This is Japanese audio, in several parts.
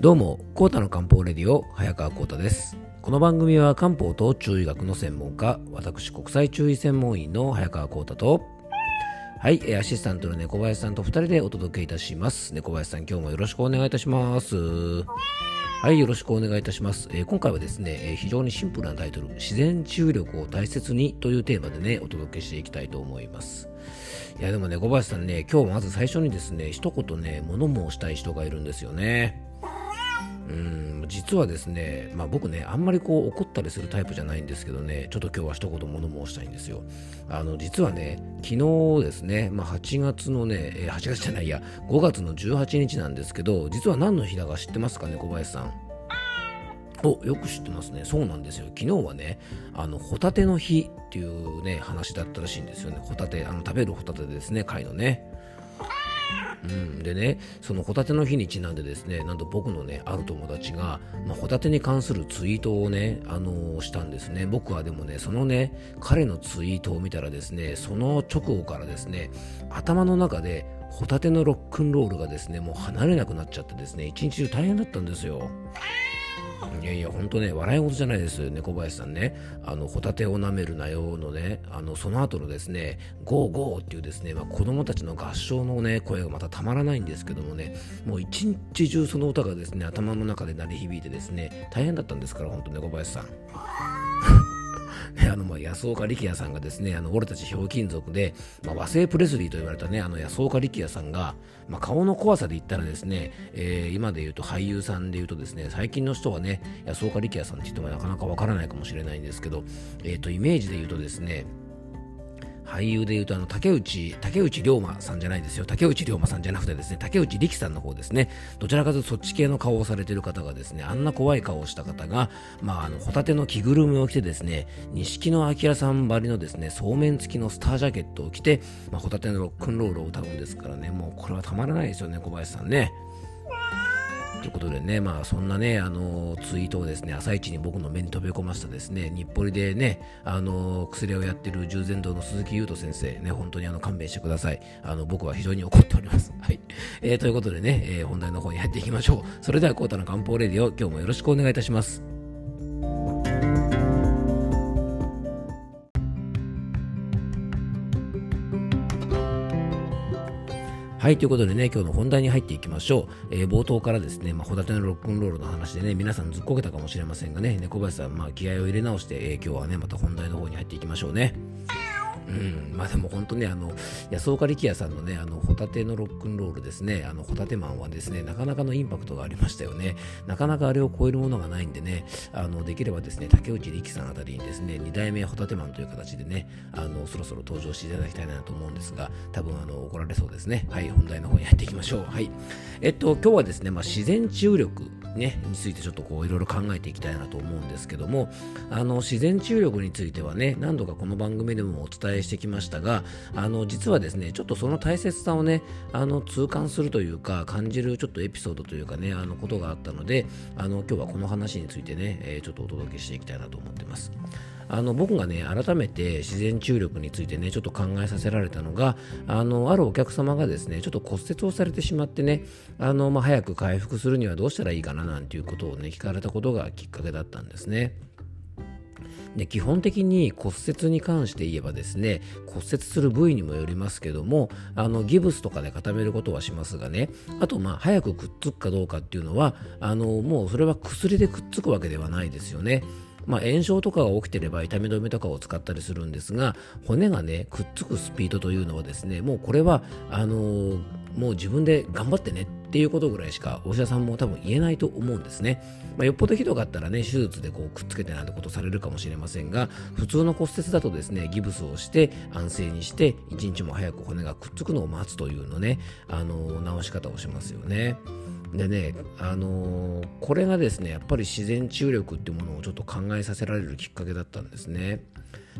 どうも、コータの漢方レディオ、早川コータです。この番組は漢方と中医学の専門家、私国際中医専門医の早川コータと、はい、アシスタントの猫林さんと二人でお届けいたします。猫林さん、今日もよろしくお願いいたします。はい、よろしくお願いいたします。えー今回はですね、えー非常にシンプルなタイトル、自然治癒力を大切にというテーマでね、お届けしていきたいと思います。いや、でもね、小林さんね、今日まず最初にですね、一言ね、物申したい人がいるんですよね。うん実はですね、まあ、僕ねあんまりこう怒ったりするタイプじゃないんですけどねちょっと今日は一言物申したいんですよ。あの実はね昨日ですね、まあ、8月のね8月じゃないや5月の18日なんですけど実は何の日だか知ってますかね小林さん。およく知ってますね。そうなんですよ。昨日はねあのホタテの日っていうね話だったらしいんですよね。ホタテあの食べるホタテですね貝のね。うん、でね、そのホタテの日にちなんでですね、なんと僕のね、ある友達が、まあ、ホタテに関するツイートをね、あのーしたんですね。僕はでもね、そのね、彼のツイートを見たらですね、その直後からですね、頭の中で、ホタテのロックンロールがですね、もう離れなくなっちゃってですね、一日中大変だったんですよ。いやいや、本当ね、笑い事じゃないです、猫林さんね。あの、ホタテを舐めるなよのね、あの、その後のですね、ゴーゴーっていうですね、まあ、子供たちの合唱のね、声がまたたまらないんですけどもね、もう一日中その歌がですね、頭の中で鳴り響いてですね、大変だったんですから、本当猫林さん。ね あのまあ安岡力也さんがですね、あの俺たちひょうきん族で、まあ、和製プレスリーと言われたね、あの安岡力也さんが、まあ、顔の怖さで言ったらですね、えー今で言うと俳優さんで言うとですね、最近の人はね、安岡力也さんって言ってもなかなかわからないかもしれないんですけど、えーと、イメージで言うとですね、俳優でいうとあの竹内竹内涼真さんじゃないですよ。竹内涼真さんじゃなくてですね竹内力さんの方ですね。どちらかというとそっち系の顔をされている方がですねあんな怖い顔をした方がまああのホタテの着ぐるみを着てですね錦野明さんばりのですねそうめん付きのスタージャケットを着て、まあ、ホタテのロックンロールを歌うんですからね。もうこれはたまらないですよね小林さんね。ということでね、まあそんなね、あのツイートをですね、朝一に僕の目に飛び込ませたですね、日暮里でね、あの薬をやってる従前堂の鈴木優斗先生、ね、本当にあの勘弁してください。あの僕は非常に怒っております。はい。えーということでね、えー本題の方に入っていきましょう。それでは、コータの漢方レディオ、今日もよろしくお願いいたします。はい、ということでね、今日の本題に入っていきましょう。えー冒頭からですね、まあ、ホタテのロックンロールの話でね、皆さんずっこけたかもしれませんがね、猫林さん、まあ、気合を入れ直して、えー今日はね、また本題の方に入っていきましょうね。うん、まあでも本当ね、あの、安岡力也さんのね、あの、ホタテのロックンロールですね、あの、ホタテマンはですね、なかなかのインパクトがありましたよね。なかなかあれを超えるものがないんでね、あの、できればですね、竹内力さんあたりにですね、二代目ホタテマンという形でね、あの、そろそろ登場していただきたいなと思うんですが、多分あの、怒られそうですね。はい、本題の方に入っていきましょう。はい。えっと、今日はですね、まあ、自然治癒力、ね、についてちょっとこういろいろ考えていきたいなと思うんですけどもあの自然治癒力についてはね何度かこの番組でもお伝えしてきましたがあの実はですねちょっとその大切さをねあの痛感するというか感じるちょっとエピソードというかねあのことがあったのであの今日はこの話についてね、えーちょっとお届けしていきたいなと思ってます。あの僕がね改めて自然治癒力についてねちょっと考えさせられたのがあのあるお客様がですねちょっと骨折をされてしまってねあの、まあ、早く回復するにはどうしたらいいかななんていうことをね聞かれたことがきっかけだったんですね。で基本的に骨折に関して言えばですね骨折する部位にもよりますけどもあのギブスとかで固めることはしますがねあとまあ早くくっつくかどうかっていうのはあのもうそれは薬でくっつくわけではないですよね。まあ、炎症とかが起きてれば痛み止めとかを使ったりするんですが骨がねくっつくスピードというのはですねもうこれはあのーもう自分で頑張ってねっていうことぐらいしかお医者さんも多分言えないと思うんですね、まあ、よっぽどひどかったらね手術でこうくっつけてなんてことされるかもしれませんが普通の骨折だとですねギブスをして安静にして一日も早く骨がくっつくのを待つというのねあのー治し方をしますよねでね、あのーこれがですねやっぱり自然治癒力っていうものをちょっと考えさせられるきっかけだったんですね。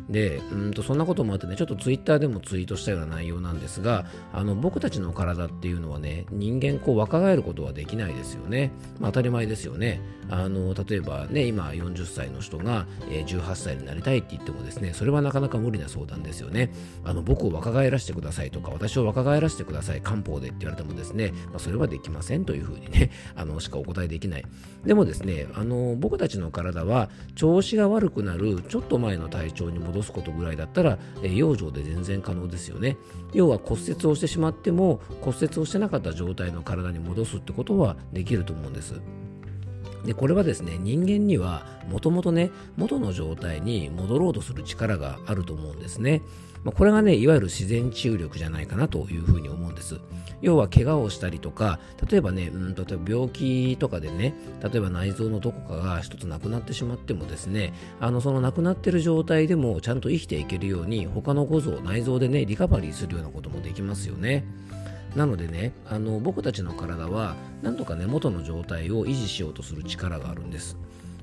でうんとそんなこともあってねちょっとツイッターでもツイートしたような内容なんですがあの僕たちの体っていうのはね人間こう若返ることはできないですよね、まあ、当たり前ですよね。あの例えばね今40歳の人が、18歳になりたいって言ってもですねそれはなかなか無理な相談ですよね。あの僕を若返らせてくださいとか私を若返らせてください漢方でって言われてもですね、まあ、それはできませんというふうにね あのしかお答えできない。でもですねあの僕たちの体は調子が悪くなるちょっと前の体調に戻すことぐらいだったら、えー、養生で全然可能ですよね。要は骨折をしてしまっても骨折をしてなかった状態の体に戻すってことはできると思うんです。でこれはですね人間にはもともとね元の状態に戻ろうとする力があると思うんですね、まあ、これがねいわゆる自然治癒力じゃないかなというふうに思うんです。要は怪我をしたりとか例えばねうん例えば病気とかでね例えば内臓のどこかが一つなくなってしまってもですねあのそのなくなってる状態でもちゃんと生きていけるように他の五臓内臓でねリカバリーするようなこともできますよね。なのでねあの僕たちの体はなんとかね元の状態を維持しようとする力があるんです。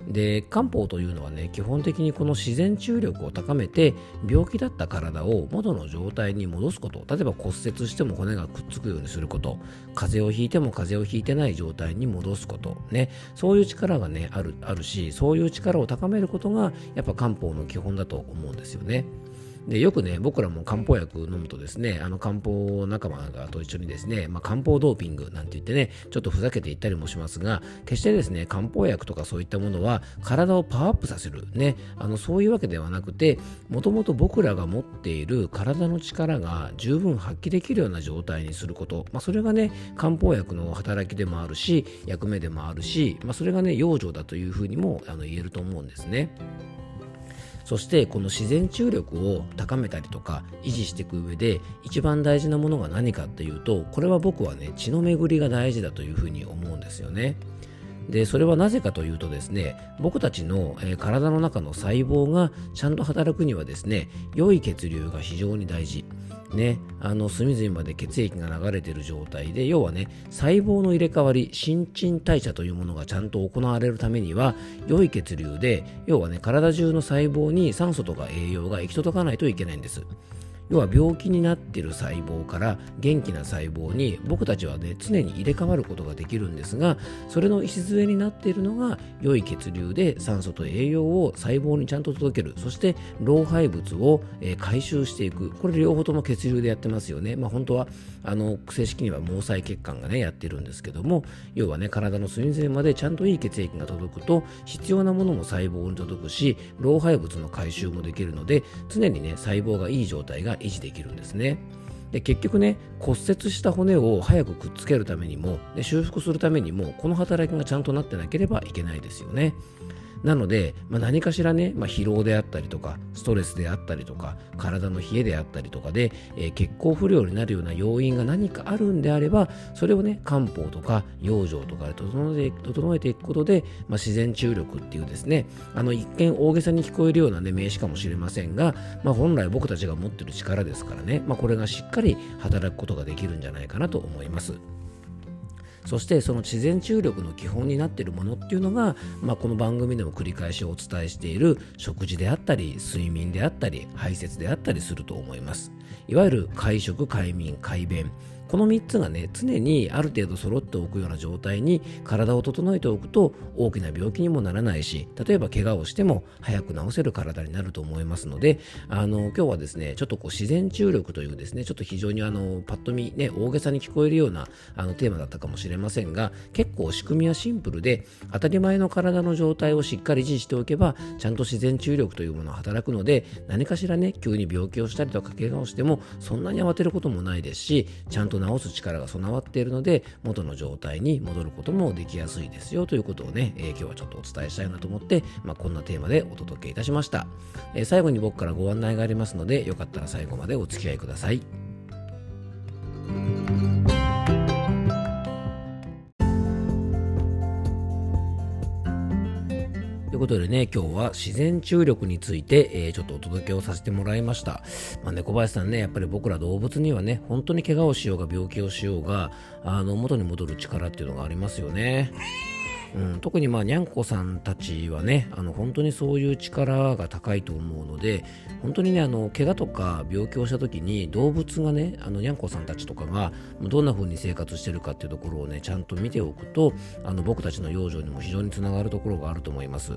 で漢方というのはね基本的にこの自然治癒力を高めて病気だった体を元の状態に戻すこと。例えば骨折しても骨がくっつくようにすること。風邪をひいても風邪をひいてない状態に戻すこと。ね。そういう力がねあるあるしそういう力を高めることがやっぱ漢方の基本だと思うんですよね。でよくね僕らも漢方薬飲むとですねあの漢方仲間がと一緒にですね、まあ、漢方ドーピングなんて言ってねちょっとふざけて言ったりもしますが決してですね漢方薬とかそういったものは体をパワーアップさせるねあのそういうわけではなくてもともと僕らが持っている体の力が十分発揮できるような状態にすること、まあ、それがね漢方薬の働きでもあるし役目でもあるし、まあ、それがね養生だというふうにもあの言えると思うんですね。そしてこの自然治癒力を高めたりとか維持していく上で一番大事なものが何かっていうとこれは僕はね血の巡りが大事だというふうに思うんですよね。でそれはなぜかというとですね僕たちの、えー、体の中の細胞がちゃんと働くにはですね良い血流が非常に大事ね、あの隅々まで血液が流れている状態で要はね細胞の入れ替わり新陳代謝というものがちゃんと行われるためには良い血流で要はね体中の細胞に酸素とか栄養が行き届かないといけないんです。要は病気になっている細胞から元気な細胞に僕たちはね常に入れ替わることができるんですがそれの礎になっているのが良い血流で酸素と栄養を細胞にちゃんと届ける。そして老廃物を、えー、回収していく。これ両方とも血流でやってますよね。まあ本当はあの正式には毛細血管がねやってるんですけども要はね体の隅々までちゃんといい血液が届くと必要なものも細胞に届くし老廃物の回収もできるので常にね細胞がいい状態が維持できるんですね。で結局ね骨折した骨を早くくっつけるためにもで修復するためにもこの働きがちゃんとなってなければいけないですよね。なので、まあ、何かしらね、まあ、疲労であったりとか、ストレスであったりとか、体の冷えであったりとかで、えー、血行不良になるような要因が何かあるんであれば、それをね、漢方とか養生とかで整えて整えていくことで、まあ、自然注力っていうですね、あの一見大げさに聞こえるような、ね、名詞かもしれませんが、まあ、本来僕たちが持ってる力ですからね、まあ、これがしっかり働くことができるんじゃないかなと思います。そしてその自然治癒力の基本になっているものっていうのが、まあ、この番組でも繰り返しお伝えしている食事であったり睡眠であったり排泄であったりすると思います。いわゆる会食快眠快便。この3つがね常にある程度揃っておくような状態に体を整えておくと大きな病気にもならないし例えば怪我をしても早く治せる体になると思いますのであの今日はですねちょっとこう自然治癒力というですねちょっと非常にあのパッと見ね大げさに聞こえるようなあのテーマだったかもしれませんが結構仕組みはシンプルで当たり前の体の状態をしっかり維持しておけばちゃんと自然治癒力というものが働くので何かしらね急に病気をしたりとか怪我をしてもそんなに慌てることもないですしちゃんと治す力が備わっているので元の状態に戻ることもできやすいですよということをね、えー、今日はちょっとお伝えしたいなと思って、まあ、こんなテーマでお届けいたしました、えー、最後に僕からご案内がありますのでよかったら最後までお付き合いください。ことでね、今日は自然注力について、えー、ちょっとお届けをさせてもらいました。まあ、猫林さんね、やっぱり僕ら動物にはね、本当に怪我をしようが病気をしようが、あの、元に戻る力っていうのがありますよね。うん、特にまあにゃんこさんたちはねあの本当にそういう力が高いと思うので本当にねあの怪我とか病気をした時に動物がねあのにゃんこさんたちとかがどんな風に生活してるかっていうところをねちゃんと見ておくとあの僕たちの養生にも非常につながるところがあると思います。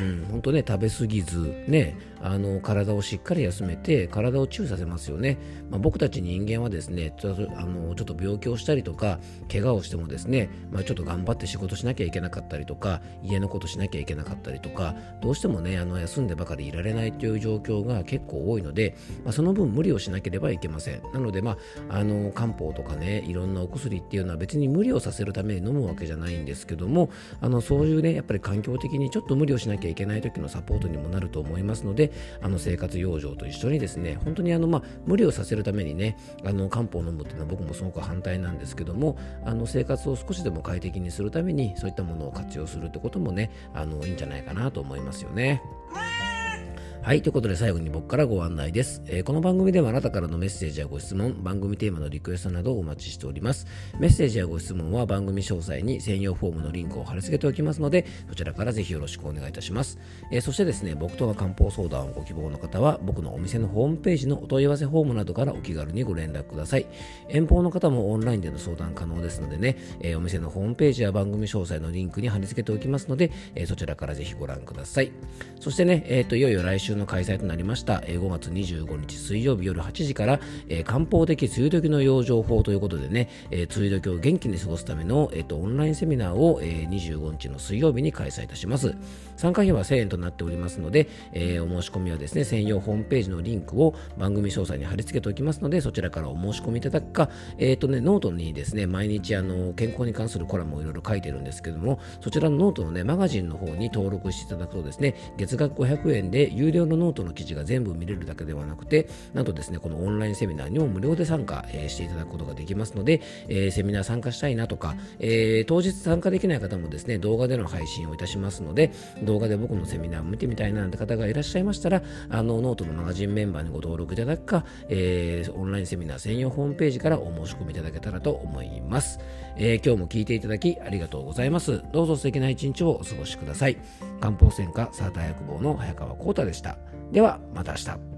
うん、本当ね食べ過ぎずねあの体をしっかり休めて体を注意させますよね、まあ、僕たち人間はですねちょあのちょっと病気をしたりとか怪我をしてもですね、まあ、ちょっと頑張って仕事しなきゃいけなかったりとか家のことしなきゃいけなかったりとかどうしてもねあの休んでばかりいられないという状況が結構多いので、まあ、その分無理をしなければいけません。なので、まあ、あの漢方とかねいろんなお薬っていうのは別に無理をさせるために飲むわけじゃないんですけどもあのそういうねやっぱり環境的にちょっと無理をしなきゃいけない時のサポートにもなると思いますのでであの生活養生と一緒にですね本当にあの、まあ、無理をさせるためにねあの漢方を飲むっていうのは僕もすごく反対なんですけどもあの生活を少しでも快適にするためにそういったものを活用するってこともねあのいいんじゃないかなと思いますよね。はい。ということで最後に僕からご案内です、えー、この番組ではあなたからのメッセージやご質問、番組テーマのリクエストなどをお待ちしております。メッセージやご質問は番組詳細に専用フォームのリンクを貼り付けておきますので、そちらからぜひよろしくお願いいたします。えー、そしてですね、僕との漢方相談をご希望の方は、僕のお店のホームページのお問い合わせフォームなどからお気軽にご連絡ください。遠方の方もオンラインでの相談可能ですのでね、えー、お店のホームページや番組詳細のリンクに貼り付けておきますので、えそちらからぜひご覧ください。そしてね、えっ、と、いよいよ来週の開催となりました、5月25日水曜日夜8時から、えー、漢方的梅雨時の養生法ということでね、えー、梅雨時を元気に過ごすための、えーと、オンラインセミナーを、えー、25日の水曜日に開催いたします。参加費は1000円となっておりますので、えー、お申し込みはですね、専用ホームページのリンクを番組詳細に貼り付けておきますので、そちらからお申し込みいただくか、え、ー、とね、ノートにですね、毎日あの健康に関するコラムをいろいろ書いてるんですけども、そちらのノートのね、マガジンの方に登録していただくとですね、月額500円で有料のノートの記事が全部見れるだけではなくて、なんとですね、このオンラインセミナーにも無料で参加、えー、していただくことができますので、えー、セミナー参加したいなとか、えー、当日参加できない方もですね、動画での配信をいたしますので、動画で僕のセミナーを見てみたいなんて方がいらっしゃいましたら、あの、ノートのマガジンメンバーにご登録いただくか、えー、オンラインセミナー専用ホームページからお申し込みいただけたらと思います。えー、今日も聞いていただきありがとうございます。どうぞ素敵な一日をお過ごしください。漢方専科サーター薬房の早川浩太でした。では、また明日。